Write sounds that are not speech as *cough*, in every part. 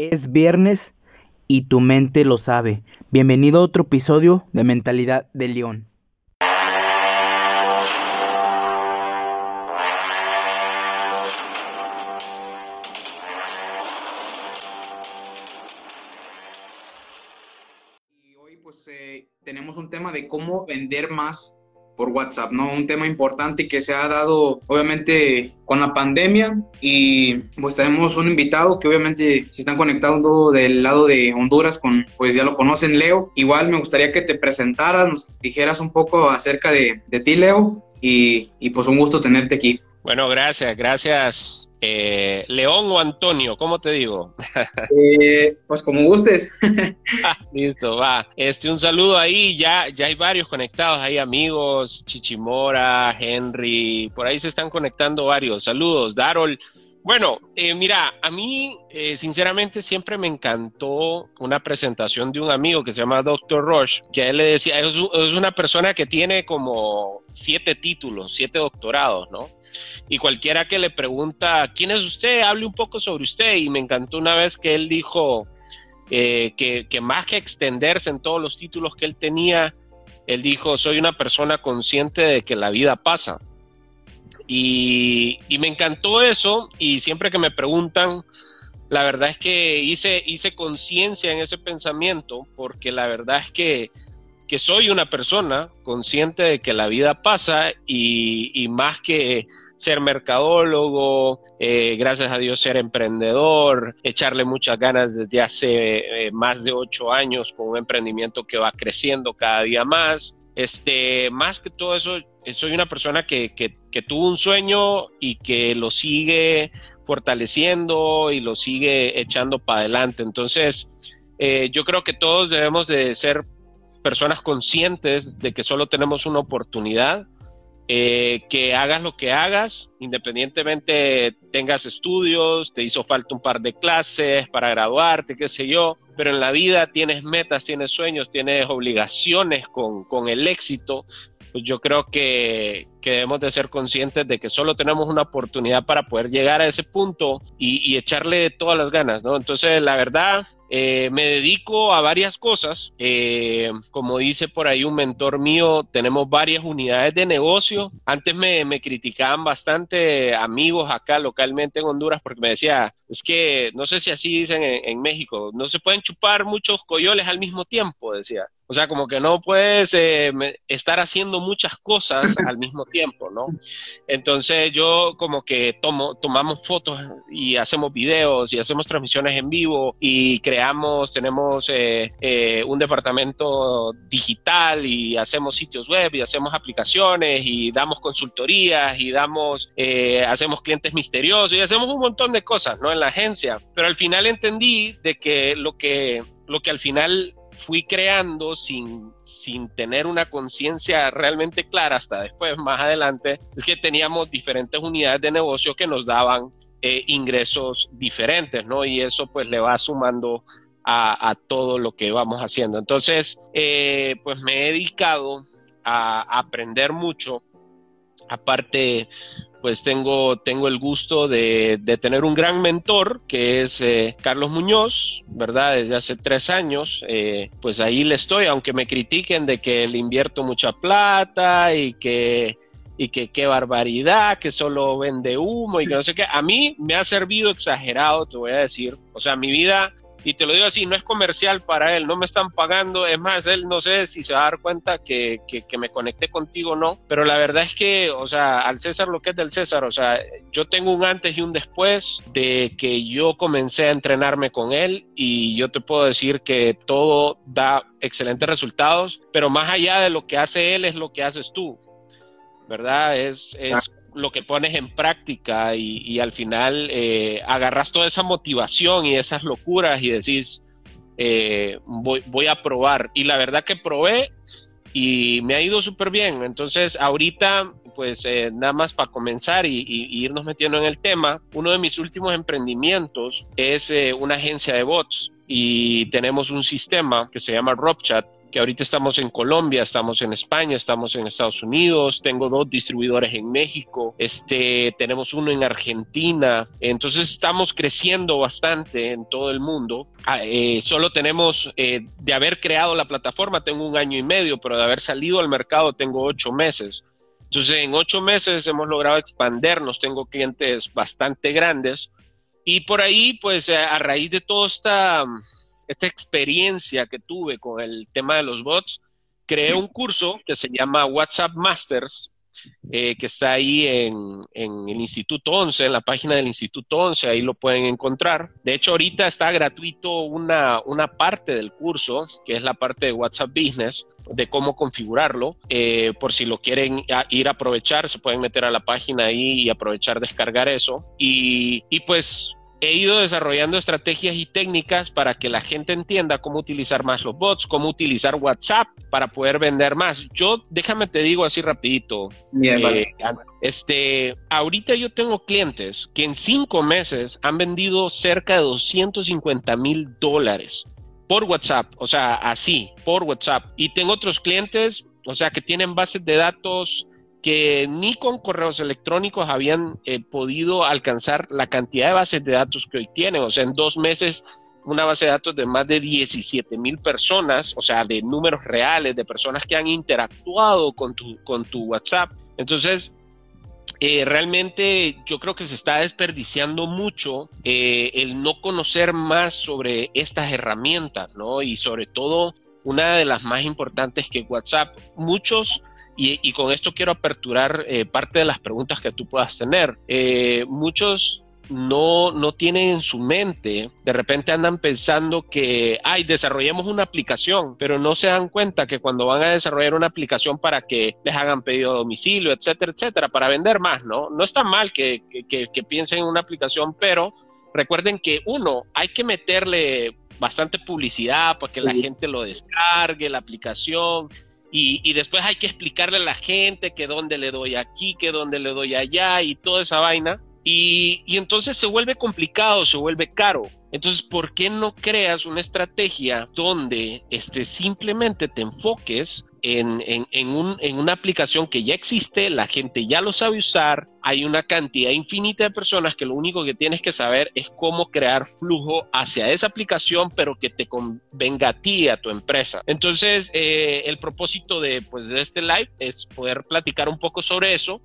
Es viernes y tu mente lo sabe. Bienvenido a otro episodio de Mentalidad de León. Y hoy pues eh, tenemos un tema de cómo vender más por WhatsApp, ¿no? Un tema importante que se ha dado obviamente con la pandemia y pues tenemos un invitado que obviamente se están conectando del lado de Honduras con, pues ya lo conocen, Leo. Igual me gustaría que te presentaras, nos dijeras un poco acerca de, de ti, Leo, y, y pues un gusto tenerte aquí. Bueno, gracias, gracias eh, León o Antonio, ¿cómo te digo? *laughs* Eh, pues como gustes. Ah, listo, va. Este, un saludo ahí, ya, ya hay varios conectados, hay amigos, Chichimora, Henry, por ahí se están conectando varios. Saludos, Darol. Bueno, eh, mira, a mí eh, sinceramente siempre me encantó una presentación de un amigo que se llama Dr. Rush, que él le decía, es, es una persona que tiene como siete títulos, siete doctorados, ¿no? Y cualquiera que le pregunta, ¿quién es usted? Hable un poco sobre usted. Y me encantó una vez que él dijo eh, que, que más que extenderse en todos los títulos que él tenía, él dijo, soy una persona consciente de que la vida pasa. Y, me encantó eso y siempre que me preguntan, la verdad es que hice, hice conciencia en ese pensamiento porque la verdad es que, que, soy una persona consciente de que la vida pasa y, y más que ser mercadólogo, eh, gracias a Dios ser emprendedor, echarle muchas ganas desde hace eh, más de ocho años con un emprendimiento que va creciendo cada día más. Este, más que todo eso, soy una persona que, que, que, tuvo un sueño y que lo sigue fortaleciendo y lo sigue echando para adelante. Entonces, eh, yo creo que todos debemos de ser personas conscientes de que solo tenemos una oportunidad, eh, que hagas lo que hagas, independientemente tengas estudios, te hizo falta un par de clases para graduarte, qué sé yo, pero en la vida tienes metas, tienes sueños, tienes obligaciones con, con el éxito, pues yo creo que, que, debemos de ser conscientes de que solo tenemos una oportunidad para poder llegar a ese punto y, y echarle todas las ganas, ¿no? Entonces, la verdad, eh, me dedico a varias cosas. Eh, como dice por ahí un mentor mío, tenemos varias unidades de negocio. Antes me, me, criticaban bastante amigos acá localmente en Honduras porque me decía, es que no sé si así dicen en, en México, no se pueden chupar muchos coyoles al mismo tiempo, decía. O sea, como que no puedes eh, estar haciendo muchas cosas al mismo tiempo, ¿no? Entonces yo como que tomo, tomamos fotos y hacemos videos y hacemos transmisiones en vivo y creamos, tenemos eh, eh, un departamento digital y hacemos sitios web y hacemos aplicaciones y damos consultorías y damos, eh, hacemos clientes misteriosos y hacemos un montón de cosas, ¿no? En la agencia. Pero al final entendí de que lo que, lo que al final fui creando sin, sin tener una conciencia realmente clara hasta después, más adelante, es que teníamos diferentes unidades de negocio que nos daban eh, ingresos diferentes, ¿no? Y eso pues le va sumando a, todo lo que vamos haciendo. Entonces, eh, pues me he dedicado a aprender mucho. Aparte, pues tengo, tengo el gusto de, de, tener un gran mentor que es eh, Carlos Muñoz, ¿verdad? Desde hace tres años, eh, pues ahí le estoy, aunque me critiquen de que le invierto mucha plata y que y que qué barbaridad, que solo vende humo y que no sé qué. A mí me ha servido exagerado, te voy a decir. O sea, mi vida y te lo digo así, no es comercial para él, no me están pagando, es más, él no sé si se va a dar cuenta que, que, me conecté contigo o no, pero la verdad es que, o sea, al César lo que es del César, o sea, yo tengo un antes y un después de que yo comencé a entrenarme con él y yo te puedo decir que todo da excelentes resultados, pero más allá de lo que hace él es lo que haces tú, ¿verdad? Es, es lo que pones en práctica y, al final eh, agarras toda esa motivación y esas locuras y decís, eh, voy, a probar. Y la verdad que probé y me ha ido súper bien. Entonces, ahorita, pues eh, nada más para comenzar y, y, y, irnos metiendo en el tema, uno de mis últimos emprendimientos es eh, una agencia de bots y tenemos un sistema que se llama RobChat que ahorita estamos en Colombia, estamos en España, estamos en Estados Unidos, tengo dos distribuidores en México, este, tenemos uno en Argentina, entonces estamos creciendo bastante en todo el mundo. Ah, eh, solo tenemos, eh, de haber creado la plataforma, tengo un año y medio, pero de haber salido al mercado tengo ocho meses. Entonces, en ocho meses hemos logrado expandernos, tengo clientes bastante grandes y por ahí, pues a raíz de toda esta esta experiencia que tuve con el tema de los bots, creé un curso que se llama WhatsApp Masters, eh, que está ahí en, el Instituto 11, en la página del Instituto 11, ahí lo pueden encontrar. De hecho, ahorita está gratuito una, una parte del curso, que es la parte de WhatsApp Business, de cómo configurarlo. Eh, por si lo quieren ir a aprovechar, se pueden meter a la página ahí y aprovechar descargar eso. Y, y pues he ido desarrollando estrategias y técnicas para que la gente entienda cómo utilizar más los bots, cómo utilizar WhatsApp para poder vender más. Yo, déjame te digo así rapidito. Eh, este, ahorita yo tengo clientes que en cinco meses han vendido cerca de 250 mil dólares por WhatsApp, o sea, así, por WhatsApp. Y tengo otros clientes, o sea, que tienen bases de datos que ni con correos electrónicos habían eh, podido alcanzar la cantidad de bases de datos que hoy tienen. O sea, en dos meses una base de datos de más de 17 mil personas, o sea, de números reales, de personas que han interactuado con tu, con tu WhatsApp. Entonces, eh, realmente yo creo que se está desperdiciando mucho eh, el no conocer más sobre estas herramientas, ¿no? Y sobre todo, una de las más importantes que WhatsApp, muchos y, con esto quiero aperturar eh, parte de las preguntas que tú puedas tener. Eh, muchos no, no tienen en su mente, de repente andan pensando que, ay, desarrollemos una aplicación, pero no se dan cuenta que cuando van a desarrollar una aplicación para que les hagan pedido a domicilio, etcétera, etcétera, para vender más, ¿no? No está mal que, que piensen en una aplicación, pero recuerden que uno, hay que meterle bastante publicidad para que la gente lo descargue, la aplicación, y, después hay que explicarle a la gente que dónde le doy aquí, que dónde le doy allá y toda esa vaina. Y, y, entonces se vuelve complicado, se vuelve caro. Entonces, ¿por qué no creas una estrategia donde este, simplemente te enfoques en, en, un, en, una aplicación que ya existe, la gente ya lo sabe usar, hay una cantidad infinita de personas que lo único que tienes que saber es cómo crear flujo hacia esa aplicación, pero que te convenga a ti, a tu empresa. Entonces, eh, el propósito de, pues, de este live es poder platicar un poco sobre eso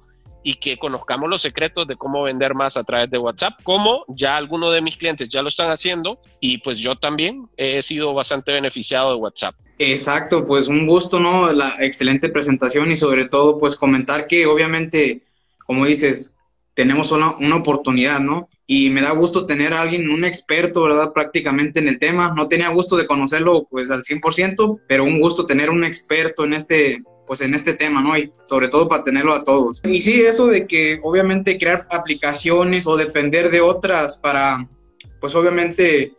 y que conozcamos los secretos de cómo vender más a través de WhatsApp, como ya algunos de mis clientes ya lo están haciendo y pues yo también he sido bastante beneficiado de WhatsApp. Exacto, pues un gusto, ¿no? La excelente presentación y sobre todo pues comentar que obviamente, como dices, tenemos una, una oportunidad, ¿no? Y me da gusto tener a alguien, un experto, ¿verdad? Prácticamente en el tema. No tenía gusto de conocerlo pues al 100%, pero un gusto tener un experto en este, pues en este tema, ¿no? Y sobre todo para tenerlo a todos. Y sí, eso de que obviamente crear aplicaciones o depender de otras para, pues obviamente,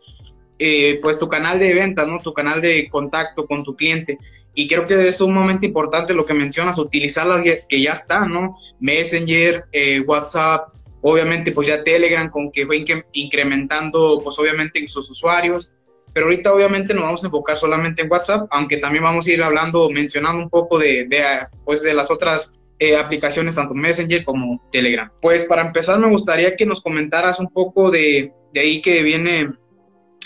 eh, pues tu canal de ventas, ¿no? Tu canal de contacto con tu cliente. Y creo que es sumamente importante lo que mencionas, utilizar las que ya están, ¿no? Messenger, eh, WhatsApp, obviamente pues ya Telegram con que fue incrementando pues obviamente sus usuarios pero ahorita obviamente nos vamos a enfocar solamente en WhatsApp, aunque también vamos a ir hablando, mencionando un poco de, de pues de las otras eh, aplicaciones, tanto Messenger como Telegram. Pues para empezar me gustaría que nos comentaras un poco de, de ahí que viene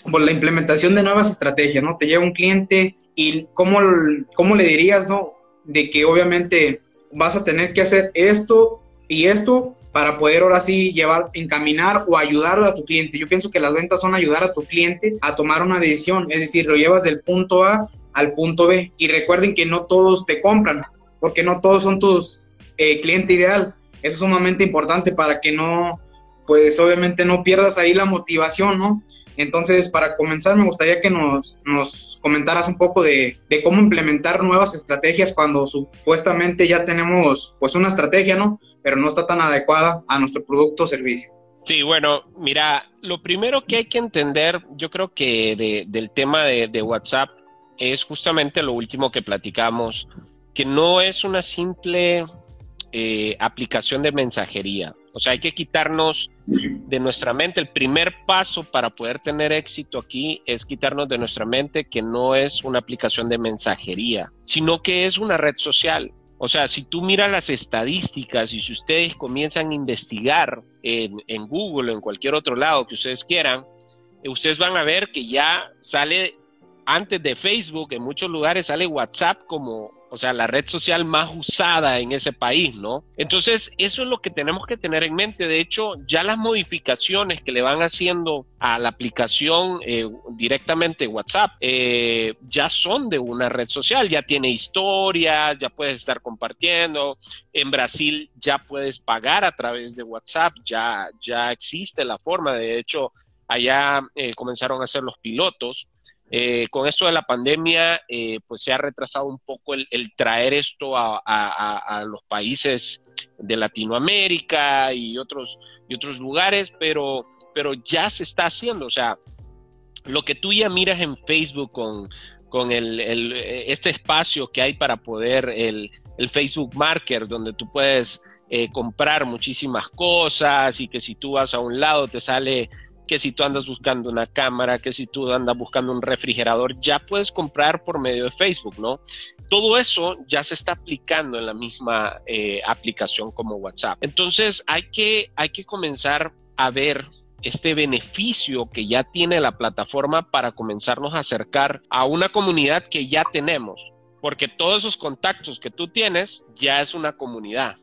pues, la implementación de nuevas estrategias, ¿no? Te llega un cliente y cómo, cómo le dirías, ¿no? De que obviamente vas a tener que hacer esto y esto para poder ahora sí llevar, encaminar o ayudar a tu cliente. Yo pienso que las ventas son ayudar a tu cliente a tomar una decisión, es decir, lo llevas del punto A al punto B. Y recuerden que no todos te compran, porque no todos son tus eh, cliente ideal. Eso es sumamente importante para que no, pues obviamente no pierdas ahí la motivación, ¿no? Entonces, para comenzar, me gustaría que nos, comentaras un poco de, cómo implementar nuevas estrategias cuando supuestamente ya tenemos pues una estrategia, ¿no? Pero no está tan adecuada a nuestro producto o servicio. Sí, bueno, mira, lo primero que hay que entender, yo creo que de, del tema de, de WhatsApp es justamente lo último que platicamos, que no es una simple eh, aplicación de mensajería. O sea, hay que quitarnos de nuestra mente. El primer paso para poder tener éxito aquí es quitarnos de nuestra mente que no es una aplicación de mensajería, sino que es una red social. O sea, si tú miras las estadísticas y si ustedes comienzan a investigar en, en Google o en cualquier otro lado que ustedes quieran, ustedes van a ver que ya sale antes de Facebook, en muchos lugares sale WhatsApp como, o sea, la red social más usada en ese país, ¿no? Entonces, eso es lo que tenemos que tener en mente. De hecho, ya las modificaciones que le van haciendo a la aplicación eh, directamente WhatsApp eh, ya son de una red social, ya tiene historia, ya puedes estar compartiendo. En Brasil ya puedes pagar a través de WhatsApp, ya, ya existe la forma. De hecho, allá eh, comenzaron a hacer los pilotos. Eh, con esto de la pandemia, eh, pues se ha retrasado un poco el, traer esto a, los países de Latinoamérica y otros, y otros lugares, pero, pero ya se está haciendo. O sea, lo que tú ya miras en Facebook con, con el, este espacio que hay para poder, el, Facebook Marker, donde tú puedes eh, comprar muchísimas cosas y que si tú vas a un lado te sale que si tú andas buscando una cámara, que si tú andas buscando un refrigerador, ya puedes comprar por medio de Facebook, ¿no? Todo eso ya se está aplicando en la misma eh, aplicación como WhatsApp. Entonces hay que, hay que comenzar a ver este beneficio que ya tiene la plataforma para comenzarnos a acercar a una comunidad que ya tenemos, porque todos esos contactos que tú tienes ya es una comunidad.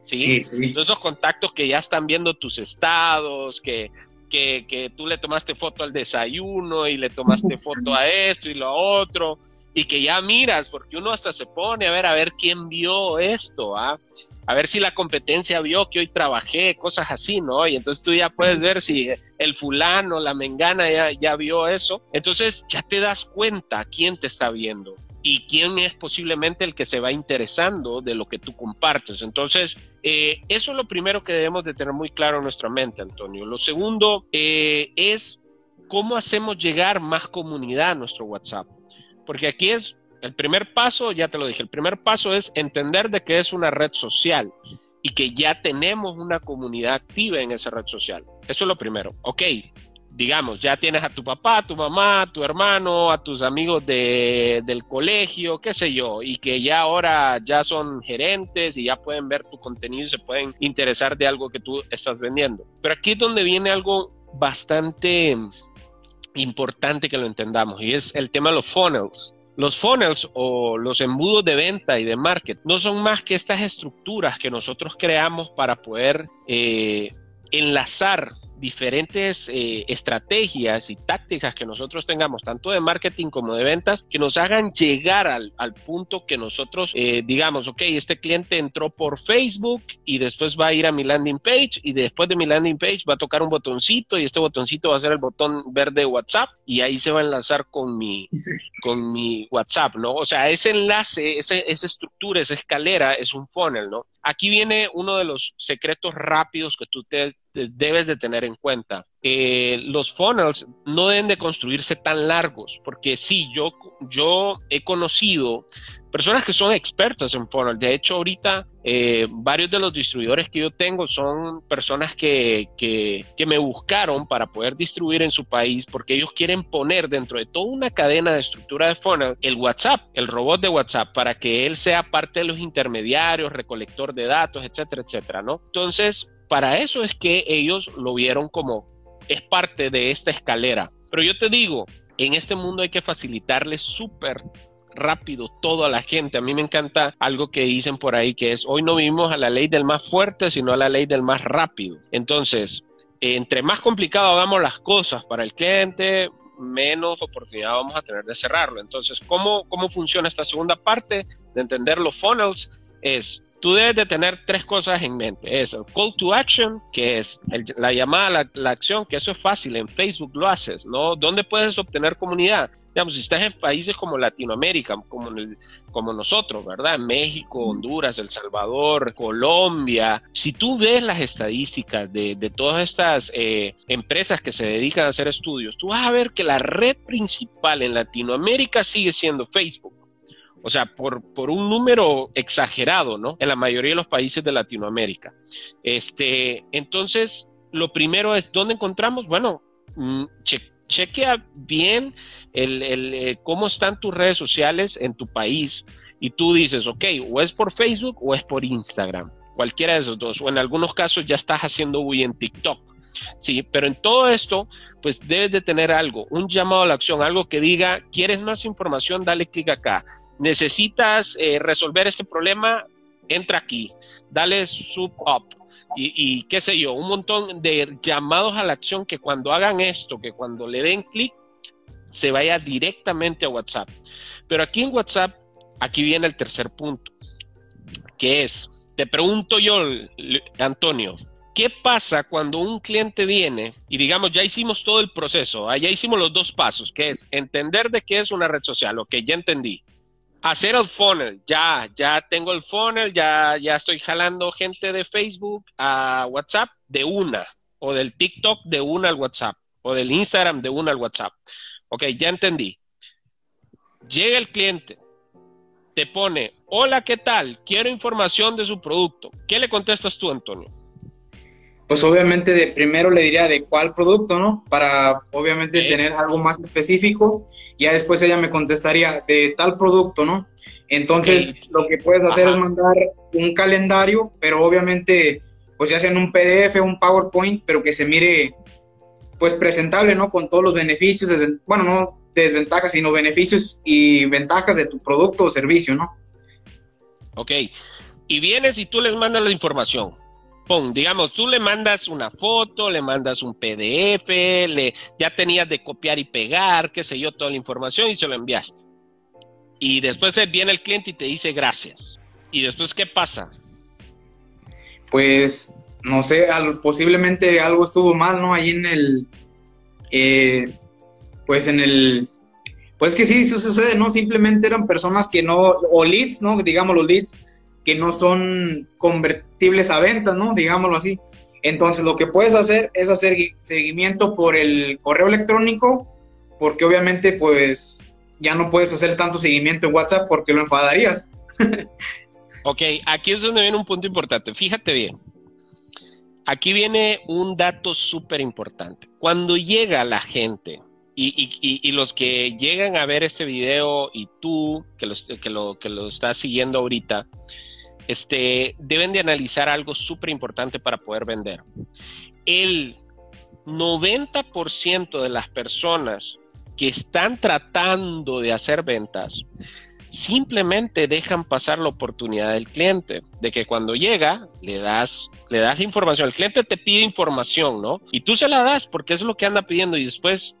¿sí? Todos esos contactos que ya están viendo tus estados, que que, tú le tomaste foto al desayuno y le tomaste *laughs* foto a esto y lo otro, y que ya miras, porque uno hasta se pone a ver a ver quién vio esto, ¿ah? a ver si la competencia vio que hoy trabajé, cosas así, ¿no? Y entonces tú ya puedes ver si el fulano, la mengana ya, ya vio eso. Entonces ya te das cuenta quién te está viendo y quién es posiblemente el que se va interesando de lo que tú compartes. Entonces, eh, eso es lo primero que debemos de tener muy claro en nuestra mente, Antonio. Lo segundo eh, es cómo hacemos llegar más comunidad a nuestro WhatsApp. Porque aquí es el primer paso, ya te lo dije, el primer paso es entender de que es una red social y que ya tenemos una comunidad activa en esa red social. Eso es lo primero. Ok, digamos, ya tienes a tu papá, a tu mamá, a tu hermano, a tus amigos de, del colegio, qué sé yo, y que ya ahora ya son gerentes y ya pueden ver tu contenido y se pueden interesar de algo que tú estás vendiendo. Pero aquí es donde viene algo bastante importante que lo entendamos y es el tema de los funnels. Los funnels o los embudos de venta y de market no son más que estas estructuras que nosotros creamos para poder eh, enlazar diferentes eh, estrategias y tácticas que nosotros tengamos, tanto de marketing como de ventas, que nos hagan llegar al, punto que nosotros eh, digamos, ok, este cliente entró por Facebook y después va a ir a mi landing page y después de mi landing page va a tocar un botoncito y este botoncito va a ser el botón verde WhatsApp y ahí se va a enlazar con mi, con mi WhatsApp, ¿no? O sea, ese enlace, ese, esa estructura, esa escalera es un funnel, ¿no? Aquí viene uno de los secretos rápidos que tú te, debes de tener en cuenta. Eh, los funnels no deben de construirse tan largos, porque sí, yo, yo he conocido personas que son expertas en funnels. De hecho, ahorita eh, varios de los distribuidores que yo tengo son personas que, que, que, me buscaron para poder distribuir en su país porque ellos quieren poner dentro de toda una cadena de estructura de funnel el WhatsApp, el robot de WhatsApp, para que él sea parte de los intermediarios, recolector de datos, etcétera, etcétera, ¿no? Entonces, para eso es que ellos lo vieron como es parte de esta escalera. Pero yo te digo, en este mundo hay que facilitarle súper rápido todo a la gente. A mí me encanta algo que dicen por ahí que es, hoy no vivimos a la ley del más fuerte, sino a la ley del más rápido. Entonces, entre más complicado hagamos las cosas para el cliente, menos oportunidad vamos a tener de cerrarlo. Entonces, ¿cómo, cómo funciona esta segunda parte de entender los funnels? Es tú debes de tener tres cosas en mente. Es el call to action, que es la llamada a la, la, acción, que eso es fácil, en Facebook lo haces, ¿no? ¿Dónde puedes obtener comunidad? Digamos, si estás en países como Latinoamérica, como, como nosotros, ¿verdad? México, Honduras, El Salvador, Colombia. Si tú ves las estadísticas de, de todas estas eh, empresas que se dedican a hacer estudios, tú vas a ver que la red principal en Latinoamérica sigue siendo Facebook. O sea, por, por un número exagerado, ¿no? En la mayoría de los países de Latinoamérica. Este, entonces, lo primero es, ¿dónde encontramos? Bueno, mm, chequea bien el, el, eh, cómo están tus redes sociales en tu país y tú dices, ok, o es por Facebook o es por Instagram, cualquiera de esos dos, o en algunos casos ya estás haciendo bulla en TikTok. Sí, pero en todo esto, pues debes de tener algo, un llamado a la acción, algo que diga, ¿quieres más información? Dale clic acá. ¿Necesitas eh, resolver este problema? Entra aquí, dale sub up y, qué sé yo, un montón de llamados a la acción que cuando hagan esto, que cuando le den clic, se vaya directamente a WhatsApp. Pero aquí en WhatsApp, aquí viene el tercer punto, que es, te pregunto yo, Antonio, ¿qué pasa cuando un cliente viene y digamos, ya hicimos todo el proceso, ah, ya hicimos los dos pasos, que es entender de qué es una red social, ok, ya entendí hacer el funnel, ya, ya tengo el funnel, ya, ya estoy jalando gente de Facebook a WhatsApp de una, o del TikTok de una al WhatsApp, o del Instagram de una al WhatsApp. Ok, ya entendí. Llega el cliente, te pone, hola, ¿qué tal? Quiero información de su producto. ¿Qué le contestas tú, Antonio? Pues obviamente de primero le diría de cuál producto, ¿no? Para obviamente tener algo más específico ya después ella me contestaría de tal producto, ¿no? Entonces, lo que puedes hacer es mandar un calendario, pero obviamente, pues ya sea en un PDF, un PowerPoint, pero que se mire, pues presentable, ¿no? Con todos los beneficios, bueno, no desventajas, sino beneficios y ventajas de tu producto o servicio, ¿no? Ok. Y vienes y tú les mandas la información digamos, tú le mandas una foto, le mandas un PDF, le, ya tenías de copiar y pegar, qué sé yo, toda la información y se lo enviaste. Y después viene el cliente y te dice gracias. ¿Y después qué pasa? Pues, no sé, posiblemente algo estuvo mal, ¿no? Ahí en el, eh, pues en el, pues que sí, eso sucede, ¿no? Simplemente eran personas que no, o leads, ¿no? Digamos los leads, que no son convertibles a ventas, ¿no? Digámoslo así. Entonces, lo que puedes hacer es hacer seguimiento por el correo electrónico, porque obviamente, pues, ya no puedes hacer tanto seguimiento en WhatsApp porque lo enfadarías. *laughs* ok, aquí es donde viene un punto importante. Fíjate bien. Aquí viene un dato súper importante. Cuando llega la gente, y, los que llegan a ver este video y tú que, que, lo, que lo estás siguiendo ahorita, este, deben de analizar algo súper importante para poder vender. El 90% de las personas que están tratando de hacer ventas simplemente dejan pasar la oportunidad del cliente, de que cuando llega le das, le das información, el cliente te pide información, ¿no? Y tú se la das porque es lo que anda pidiendo y después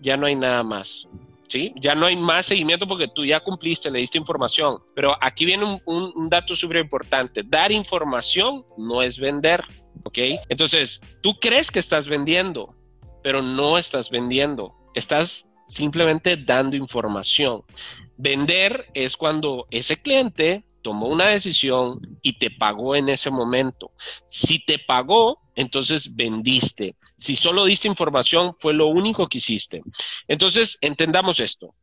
ya no hay nada más. ¿sí? Ya no hay más seguimiento porque tú ya cumpliste, le diste información. Pero aquí viene un, dato súper importante. Dar información no es vender, ¿ok? Entonces, tú crees que estás vendiendo, pero no estás vendiendo. Estás simplemente dando información. Vender es cuando ese cliente tomó una decisión y te pagó en ese momento. Si te pagó, entonces vendiste. Si solo diste información, fue lo único que hiciste. Entonces, entendamos esto.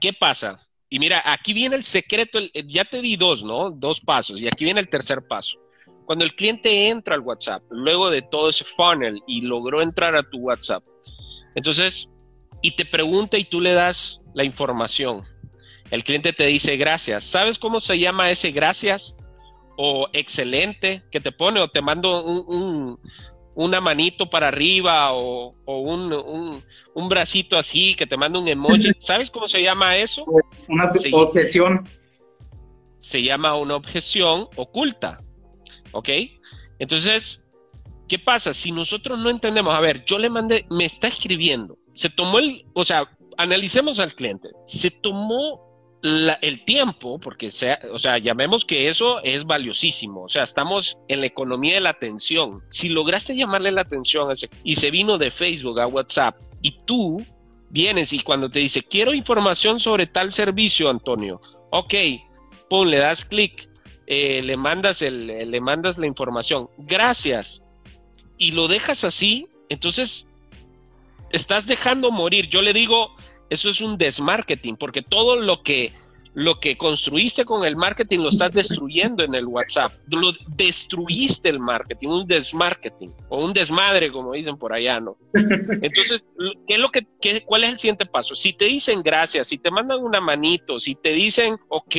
¿Qué pasa? Y mira, aquí viene el secreto, ya te di dos, ¿no? Dos pasos, y aquí viene el tercer paso. Cuando el cliente entra al WhatsApp, luego de todo ese funnel y logró entrar a tu WhatsApp, entonces, y te pregunta y tú le das la información, el cliente te dice gracias. ¿Sabes cómo se llama ese gracias? O excelente que te pone o te mando un, una manito para arriba o, un, un, bracito así que te manda un emoji. *laughs* ¿Sabes cómo se llama eso? Una objeción. Se llama una objeción oculta. ¿Ok? Entonces, ¿qué pasa? Si nosotros no entendemos, a ver, yo le mandé, me está escribiendo, se tomó el, o sea, analicemos al cliente, se tomó el tiempo, porque sea, o sea, llamemos que eso es valiosísimo, o sea, estamos en la economía de la atención. Si lograste llamarle la atención y se vino de Facebook a WhatsApp y tú vienes y cuando te dice, quiero información sobre tal servicio, Antonio, ok, pum, le das clic, eh, le, mandas el, le mandas la información, gracias, y lo dejas así, entonces estás dejando morir. Yo le digo, eso es un desmarketing, porque todo lo que, lo que construiste con el marketing lo estás destruyendo en el WhatsApp. Lo destruiste el marketing, un desmarketing o un desmadre, como dicen por allá, ¿no? Entonces, ¿qué es lo que, ¿cuál es el siguiente paso? Si te dicen gracias, si te mandan una manito, si te dicen ok,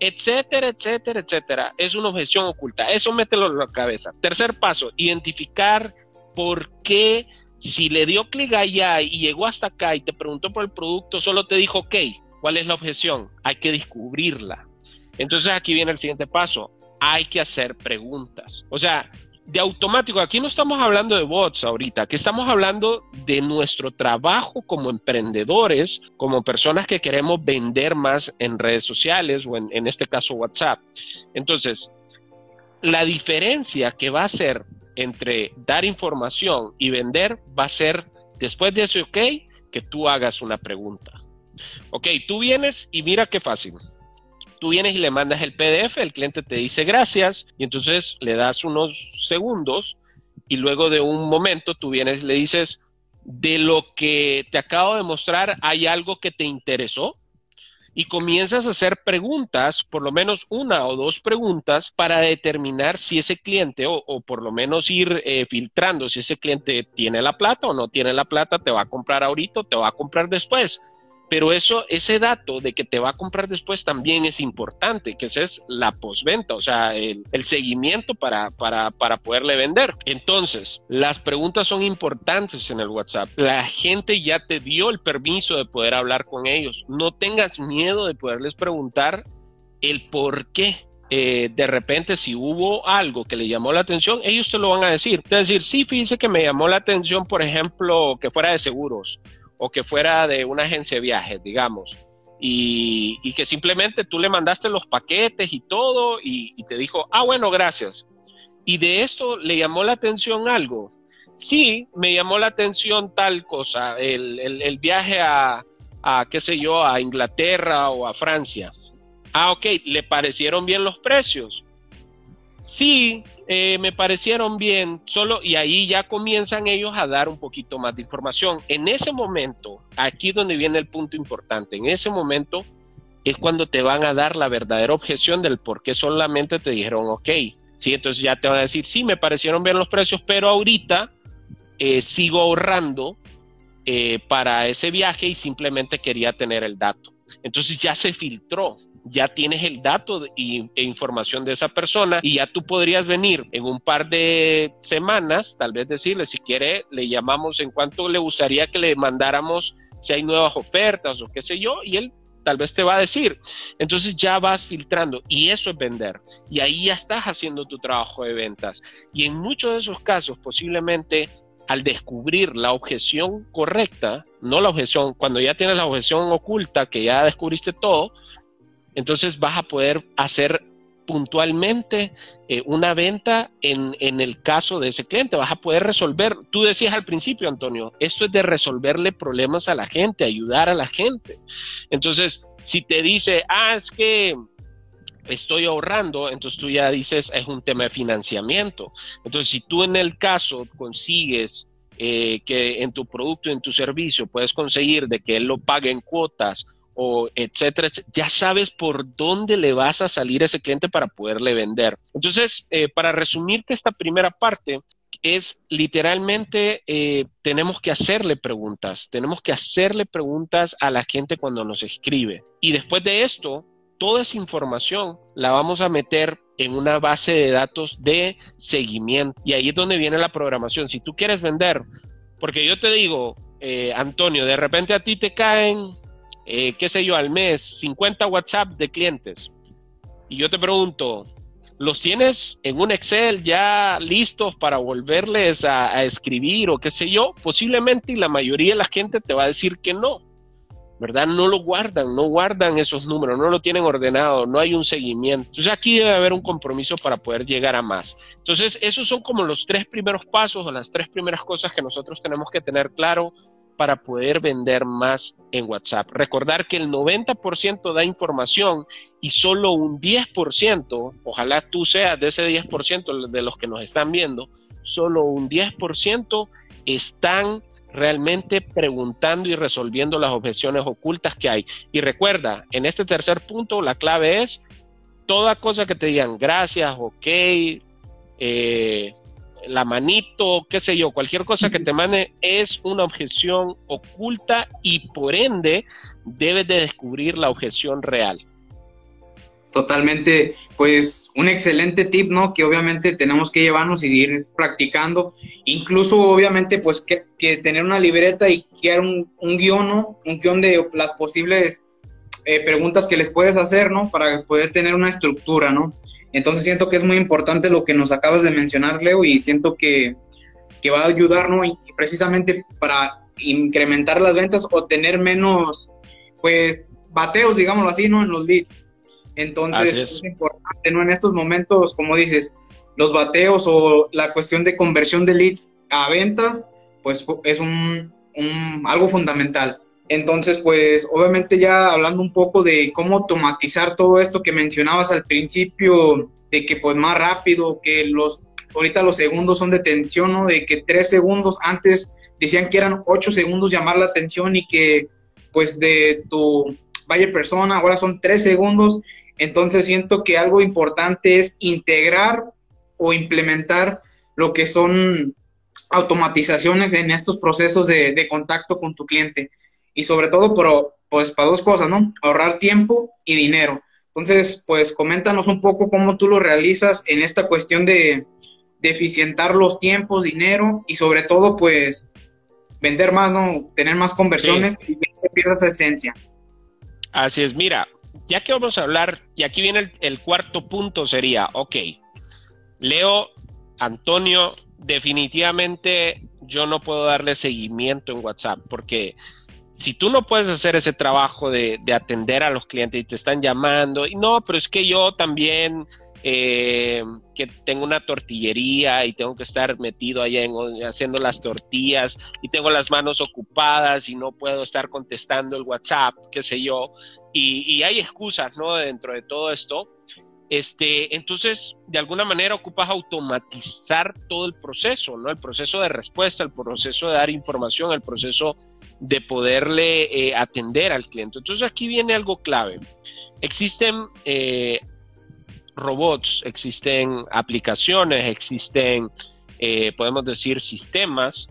etcétera, etcétera, etcétera, es una objeción oculta. Eso mételo en la cabeza. Tercer paso, identificar por qué si le dio clic allá y llegó hasta acá y te preguntó por el producto, solo te dijo ok ¿Cuál es la objeción? Hay que descubrirla. Entonces aquí viene el siguiente paso. Hay que hacer preguntas. O sea, de automático, aquí no estamos hablando de bots ahorita, aquí estamos hablando de nuestro trabajo como emprendedores, como personas que queremos vender más en redes sociales o en, en este caso WhatsApp. Entonces, la diferencia que va a ser entre dar información y vender va a ser, después de eso, ok, que tú hagas una pregunta. Ok, tú vienes y mira qué fácil. Tú vienes y le mandas el PDF, el cliente te dice gracias y entonces le das unos segundos y luego de un momento tú vienes y le dices, de lo que te acabo de mostrar, ¿hay algo que te interesó? Y comienzas a hacer preguntas, por lo menos una o dos preguntas, para determinar si ese cliente, o, por lo menos ir eh, filtrando si ese cliente tiene la plata o no tiene la plata, te va a comprar ahorita o te va a comprar después. Pero eso, ese dato de que te va a comprar después también es importante, que esa es la postventa, o sea, el, seguimiento para, para, para poderle vender. Entonces, las preguntas son importantes en el WhatsApp. La gente ya te dio el permiso de poder hablar con ellos. No tengas miedo de poderles preguntar el por qué. Eh, de repente si hubo algo que le llamó la atención, ellos te lo van a decir. Es decir, sí, fíjese que me llamó la atención, por ejemplo, que fuera de seguros o que fuera de una agencia de viajes, digamos, y, que simplemente tú le mandaste los paquetes y todo y, te dijo, ah, bueno, gracias. Y de esto le llamó la atención algo. Sí, me llamó la atención tal cosa, el, viaje a, a, qué sé yo, a Inglaterra o a Francia. Ah, ok, le parecieron bien los precios. Sí, eh, me parecieron bien, solo y ahí ya comienzan ellos a dar un poquito más de información. En ese momento, aquí es donde viene el punto importante, en ese momento es cuando te van a dar la verdadera objeción del por qué solamente te dijeron ok. Sí, entonces ya te van a decir, sí, me parecieron bien los precios, pero ahorita eh, sigo ahorrando eh, para ese viaje y simplemente quería tener el dato. Entonces ya se filtró, ya tienes el dato e información de esa persona y ya tú podrías venir en un par de semanas, tal vez decirle, si quiere, le llamamos en cuanto le gustaría que le mandáramos si hay nuevas ofertas o qué sé yo, y él tal vez te va a decir. Entonces ya vas filtrando y eso es vender. Y ahí ya estás haciendo tu trabajo de ventas. Y en muchos de esos casos, posiblemente al descubrir la objeción correcta, no la objeción, cuando ya tienes la objeción oculta, que ya descubriste todo, entonces vas a poder hacer puntualmente eh, una venta en, en, el caso de ese cliente. Vas a poder resolver, tú decías al principio, Antonio, esto es de resolverle problemas a la gente, ayudar a la gente. Entonces, si te dice, ah, es que estoy ahorrando, entonces tú ya dices, es un tema de financiamiento. Entonces, si tú en el caso consigues eh, que en tu producto, en tu servicio, puedes conseguir de que él lo pague en cuotas o etcétera, ya sabes por dónde le vas a salir a ese cliente para poderle vender. Entonces, eh, para resumirte esta primera parte, es literalmente eh, tenemos que hacerle preguntas, tenemos que hacerle preguntas a la gente cuando nos escribe. Y después de esto, toda esa información la vamos a meter en una base de datos de seguimiento. Y ahí es donde viene la programación. Si tú quieres vender, porque yo te digo, eh, Antonio, de repente a ti te caen eh, qué sé yo, al mes, 50 WhatsApp de clientes. Y yo te pregunto, ¿los tienes en un Excel ya listos para volverles a, escribir o qué sé yo? Posiblemente y la mayoría de la gente te va a decir que no. ¿verdad? No lo guardan, no guardan esos números, no lo tienen ordenado, no hay un seguimiento. Entonces aquí debe haber un compromiso para poder llegar a más. Entonces esos son como los tres primeros pasos o las tres primeras cosas que nosotros tenemos que tener claro para poder vender más en WhatsApp. Recordar que el 90% da información y solo un 10%, ojalá tú seas de ese 10% de los que nos están viendo, solo un 10% están realmente preguntando y resolviendo las objeciones ocultas que hay. Y recuerda, en este tercer punto, la clave es toda cosa que te digan gracias, ok, eh, la manito, qué sé yo, cualquier cosa que te mande es una objeción oculta y por ende debes de descubrir la objeción real. Totalmente, pues un excelente tip, ¿no? Que obviamente tenemos que llevarnos y ir practicando. Incluso, obviamente, pues que, tener una libreta y crear un, un guion, ¿no? Un guion de las posibles eh, preguntas que les puedes hacer, ¿no? Para poder tener una estructura, ¿no? Entonces siento que es muy importante lo que nos acabas de mencionar, Leo, y siento que, que va a ayudar, ¿no? Y precisamente para incrementar las ventas o tener menos, pues, bateos, digámoslo así, ¿no? En los leads. Entonces es. importante, ¿no? En estos momentos, como dices, los bateos o la cuestión de conversión de leads a ventas, pues es un, algo fundamental. Entonces, pues obviamente ya hablando un poco de cómo automatizar todo esto que mencionabas al principio, de que pues más rápido, que los, ahorita los segundos son de tensión, ¿no? De que tres segundos antes decían que eran ocho segundos llamar la atención y que pues de tu vaya persona, ahora son tres segundos entonces siento que algo importante es integrar o implementar lo que son automatizaciones en estos procesos de, contacto con tu cliente. Y sobre todo, pero, pues para dos cosas, ¿no? Ahorrar tiempo y dinero. Entonces, pues coméntanos un poco cómo tú lo realizas en esta cuestión de, eficientar los tiempos, dinero y sobre todo, pues vender más, ¿no? Tener más conversiones y que pierdas esa esencia. Así es, mira, ya que vamos a hablar, y aquí viene el, cuarto punto, sería, ok, Leo, Antonio, definitivamente yo no puedo darle seguimiento en WhatsApp, porque si tú no puedes hacer ese trabajo de, de, atender a los clientes y te están llamando, y no, pero es que yo también eh, que tengo una tortillería y tengo que estar metido allá en, haciendo las tortillas y tengo las manos ocupadas y no puedo estar contestando el WhatsApp, qué sé yo, y, hay excusas, ¿no? Dentro de todo esto. Este, entonces, de alguna manera ocupas automatizar todo el proceso, ¿no? El proceso de respuesta, el proceso de dar información, el proceso de poderle eh, atender al cliente. Entonces, aquí viene algo clave. Existen eh, robots, existen aplicaciones, existen, eh, podemos decir, sistemas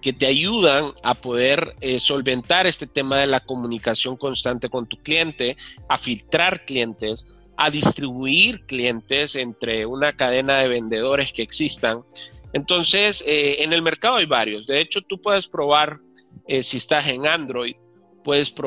que te ayudan a poder solventar este tema de la comunicación constante con tu cliente, a filtrar clientes, a distribuir clientes entre una cadena de vendedores que existan. Entonces, en el mercado hay varios. De hecho, tú puedes probar, si estás en Android, puedes probar